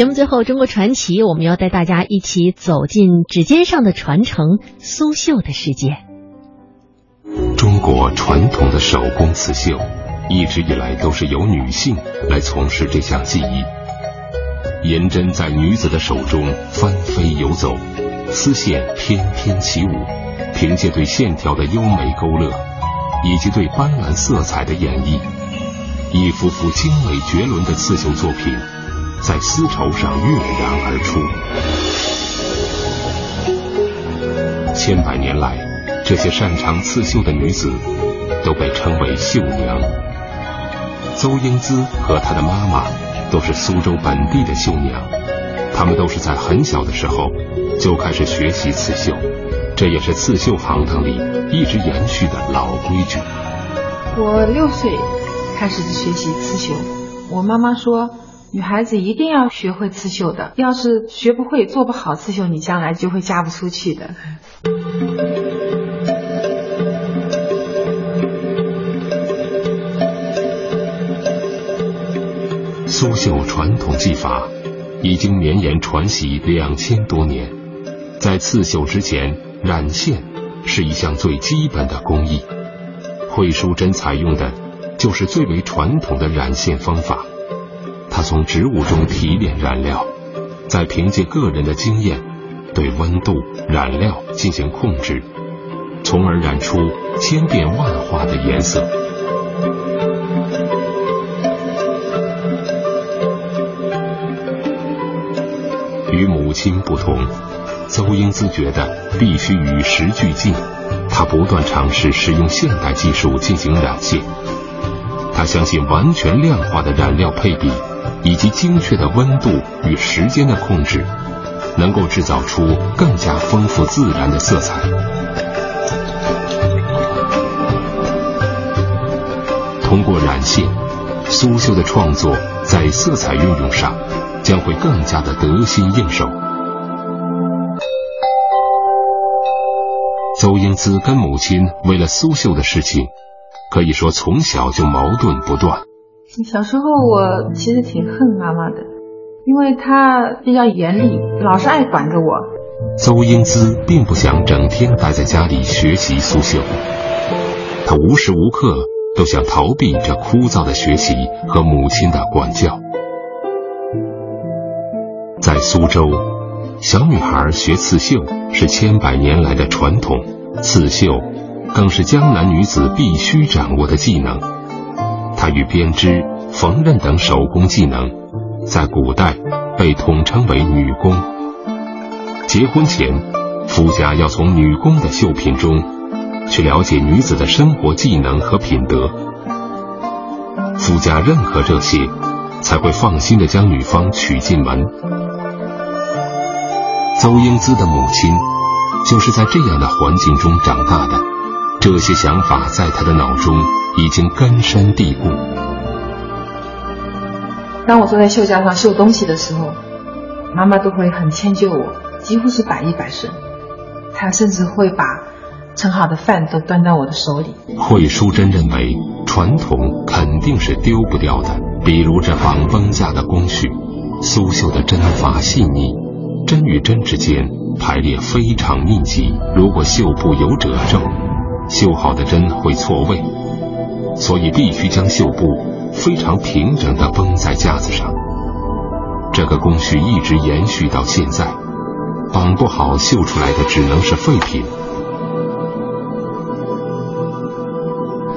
节目最后，中国传奇，我们要带大家一起走进指尖上的传承——苏绣的世界。中国传统的手工刺绣，一直以来都是由女性来从事这项技艺。银针在女子的手中翻飞游走，丝线翩翩起舞，凭借对线条的优美勾勒，以及对斑斓色彩的演绎，一幅幅精美绝伦的刺绣作品。在丝绸上跃然而出。千百年来，这些擅长刺绣的女子都被称为绣娘。邹英姿和她的妈妈都是苏州本地的绣娘，她们都是在很小的时候就开始学习刺绣，这也是刺绣行当里一直延续的老规矩。我六岁开始学习刺绣，我妈妈说。女孩子一定要学会刺绣的，要是学不会、做不好刺绣，你将来就会嫁不出去的。苏绣传统技法已经绵延传习两千多年，在刺绣之前，染线是一项最基本的工艺。惠淑珍采用的就是最为传统的染线方法。他从植物中提炼染料，再凭借个人的经验，对温度、染料进行控制，从而染出千变万化的颜色。与母亲不同，邹英姿觉得必须与时俱进，她不断尝试使用现代技术进行染线。她相信完全量化的染料配比。以及精确的温度与时间的控制，能够制造出更加丰富自然的色彩。通过染线，苏绣的创作在色彩运用上将会更加的得心应手。邹英姿跟母亲为了苏绣的事情，可以说从小就矛盾不断。小时候我其实挺恨妈妈的，因为她比较严厉，老是爱管着我。邹英姿并不想整天待在家里学习苏绣，她无时无刻都想逃避这枯燥的学习和母亲的管教。在苏州，小女孩学刺绣是千百年来的传统，刺绣更是江南女子必须掌握的技能。它与编织、缝纫等手工技能，在古代被统称为女工。结婚前，夫家要从女工的绣品中去了解女子的生活技能和品德。夫家认可这些，才会放心的将女方娶进门。邹英姿的母亲就是在这样的环境中长大的，这些想法在她的脑中。已经根深蒂固。当我坐在绣架上绣东西的时候，妈妈都会很迁就我，几乎是百依百顺。她甚至会把盛好的饭都端到我的手里。惠淑珍认为，传统肯定是丢不掉的，比如这绑绷架的工序，苏绣的针法细腻，针与针之间排列非常密集。如果绣布有褶皱，绣好的针会错位。所以必须将绣布非常平整的绷在架子上。这个工序一直延续到现在，绑不好绣出来的只能是废品。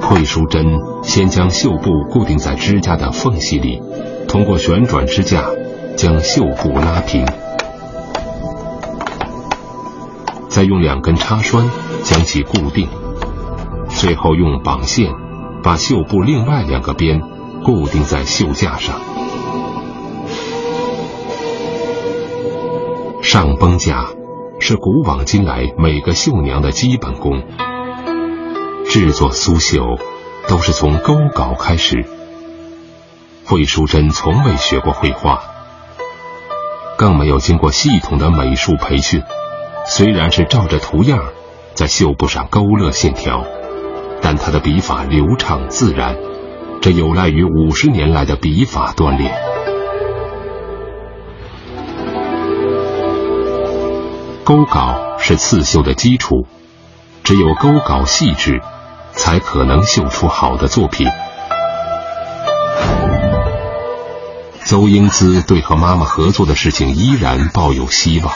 惠淑珍先将绣布固定在支架的缝隙里，通过旋转支架将绣布拉平，再用两根插栓将其固定，最后用绑线。把绣布另外两个边固定在绣架上，上绷架是古往今来每个绣娘的基本功。制作苏绣都是从勾稿开始。惠淑珍从未学过绘画，更没有经过系统的美术培训，虽然是照着图样在绣布上勾勒线条。但他的笔法流畅自然这有赖于五十年来的笔法锻炼。勾稿是刺绣的基础只有勾稿细致才可能绣出好的作品。邹英姿对和妈妈合作的事情依然抱有希望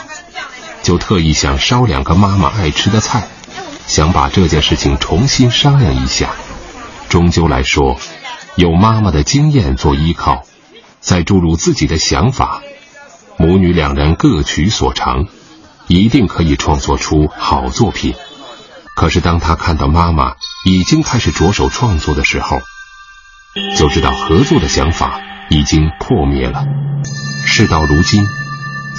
就特意想烧两个妈妈爱吃的菜想把这件事情重新商量一下。终究来说，有妈妈的经验做依靠，再注入自己的想法，母女两人各取所长，一定可以创作出好作品。可是当他看到妈妈已经开始着手创作的时候，就知道合作的想法。已经破灭了。事到如今，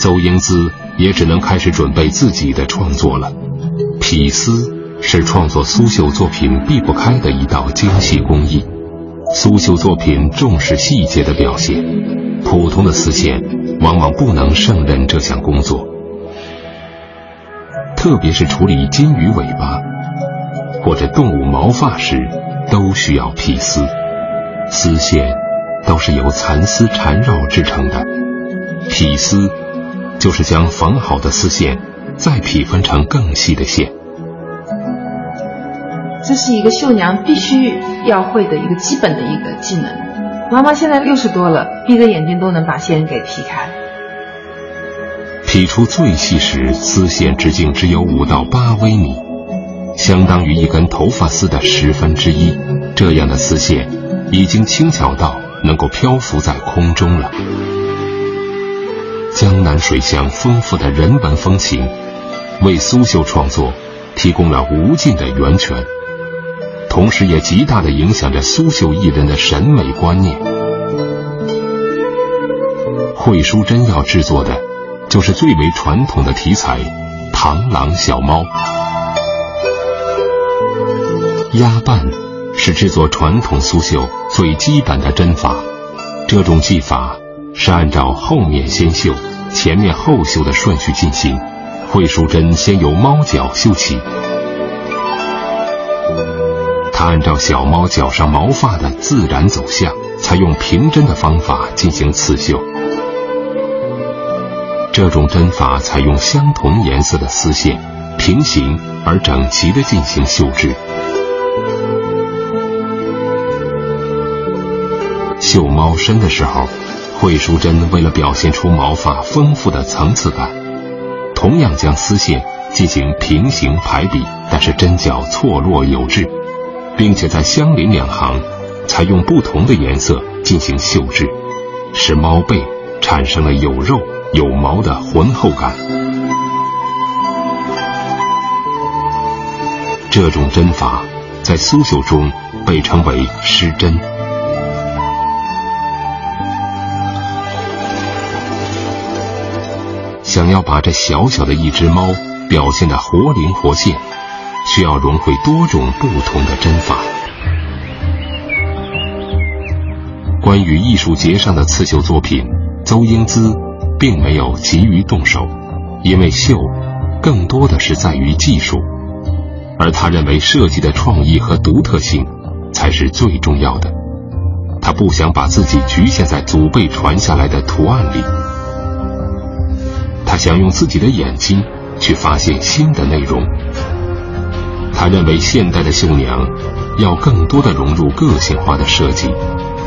邹英姿也只能开始准备自己的创作了。匹丝是创作苏绣作品避不开的一道精细工艺。苏绣作品重视细节的表现，普通的丝线往往不能胜任这项工作。特别是处理金鱼尾巴或者动物毛发时，都需要匹丝，丝线。都是由蚕丝缠绕制成的，匹丝就是将缝好的丝线再匹分成更细的线。这是一个绣娘必须要会的一个基本的一个技能。妈妈现在六十多了，闭着眼睛都能把线给劈开。劈出最细时，丝线直径只有五到八微米，相当于一根头发丝的十分之一。这样的丝线已经轻巧到。能够漂浮在空中了。江南水乡丰富的人文风情，为苏绣创作提供了无尽的源泉，同时也极大的影响着苏绣艺人的审美观念。惠淑珍要制作的，就是最为传统的题材——螳螂小猫。压瓣。是制作传统苏绣最基本的针法，这种技法是按照后面先绣、前面后绣的顺序进行。惠淑珍先由猫脚绣起，他按照小猫脚上毛发的自然走向，采用平针的方法进行刺绣。这种针法采用相同颜色的丝线，平行而整齐地进行绣制。绣猫身的时候，惠淑珍为了表现出毛发丰富的层次感，同样将丝线进行平行排比，但是针脚错落有致，并且在相邻两行采用不同的颜色进行绣制，使猫背产生了有肉有毛的浑厚感。这种针法在苏绣中被称为失针。想要把这小小的一只猫表现的活灵活现，需要融会多种不同的针法。关于艺术节上的刺绣作品，邹英姿并没有急于动手，因为绣更多的是在于技术，而他认为设计的创意和独特性才是最重要的。他不想把自己局限在祖辈传下来的图案里。他想用自己的眼睛去发现新的内容。他认为现代的绣娘要更多的融入个性化的设计，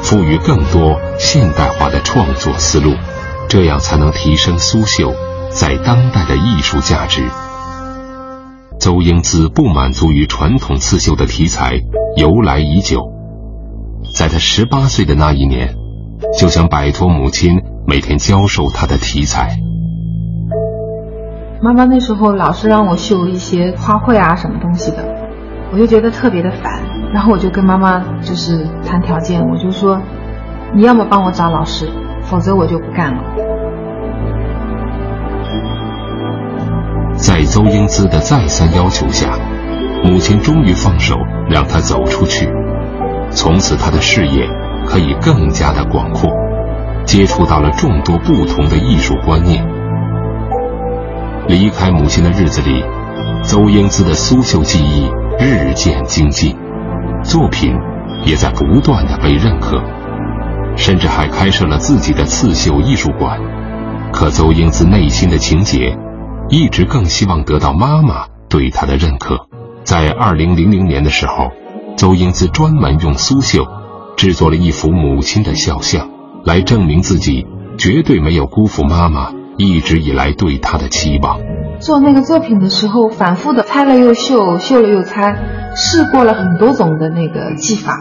赋予更多现代化的创作思路，这样才能提升苏绣在当代的艺术价值。邹英姿不满足于传统刺绣的题材由来已久，在他十八岁的那一年，就想摆脱母亲每天教授他的题材。妈妈那时候老是让我绣一些花卉啊什么东西的，我就觉得特别的烦。然后我就跟妈妈就是谈条件，我就说，你要么帮我找老师，否则我就不干了。在邹英姿的再三要求下，母亲终于放手让她走出去。从此，她的视野可以更加的广阔，接触到了众多不同的艺术观念。离开母亲的日子里，邹英姿的苏绣技艺日渐精进，作品也在不断的被认可，甚至还开设了自己的刺绣艺术馆。可邹英姿内心的情结，一直更希望得到妈妈对她的认可。在二零零零年的时候，邹英姿专门用苏绣制作了一幅母亲的肖像，来证明自己绝对没有辜负妈妈一直以来对他的期望。做那个作品的时候，反复的拆了又绣，绣了又拆，试过了很多种的那个技法，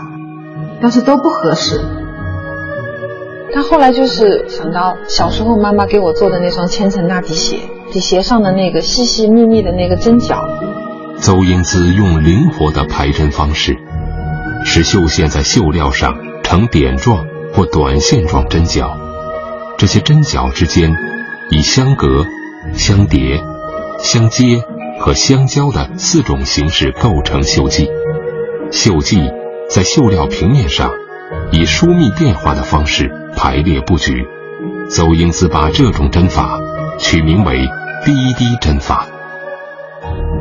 但是都不合适。他后来就是想到小时候妈妈给我做的那双千层纳底鞋，底鞋上的那个细细密密的那个针脚。邹英姿用灵活的排针方式，使绣线在绣料上呈点状或短线状针脚，这些针脚之间以相隔、相叠、相接和相交的四种形式构成绣迹。绣迹在绣料平面上以疏密变化的方式。排列布局，邹英姿把这种针法取名为“滴滴针法”。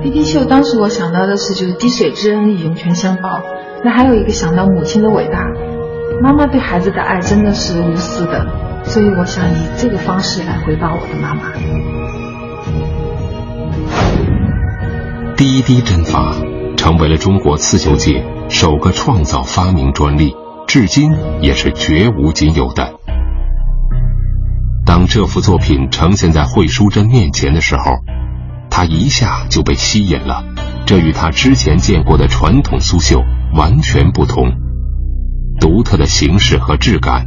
滴滴绣，当时我想到的是就是滴水之恩，涌泉相报。那还有一个想到母亲的伟大，妈妈对孩子的爱真的是无私的，所以我想以这个方式来回报我的妈妈。滴滴针法成为了中国刺绣界首个创造发明专利。至今也是绝无仅有的。当这幅作品呈现在惠淑珍面前的时候，他一下就被吸引了。这与他之前见过的传统苏绣完全不同，独特的形式和质感，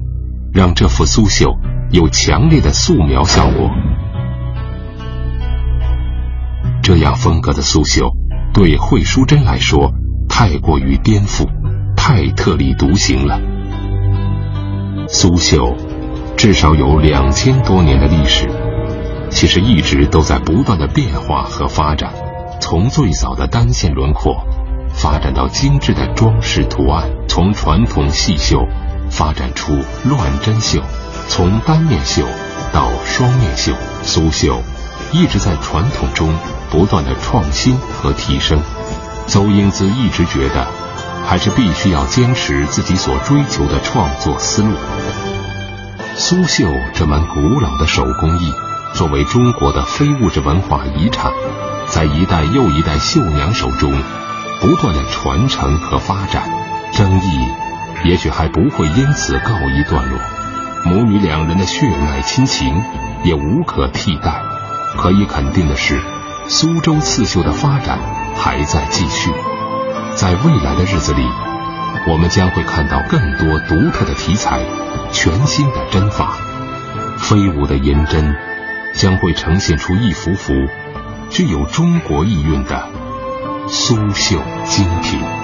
让这幅苏绣有强烈的素描效果。这样风格的苏绣，对惠淑珍来说太过于颠覆。太特立独行了。苏绣至少有两千多年的历史，其实一直都在不断的变化和发展。从最早的单线轮廓，发展到精致的装饰图案；从传统细绣发展出乱针绣；从单面绣到双面绣，苏绣一直在传统中不断的创新和提升。邹英姿一直觉得。还是必须要坚持自己所追求的创作思路。苏绣这门古老的手工艺，作为中国的非物质文化遗产，在一代又一代绣娘手中不断的传承和发展，争议也许还不会因此告一段落。母女两人的血脉亲情也无可替代。可以肯定的是，苏州刺绣的发展还在继续。在未来的日子里，我们将会看到更多独特的题材、全新的针法，飞舞的银针将会呈现出一幅幅具有中国意蕴的苏绣精品。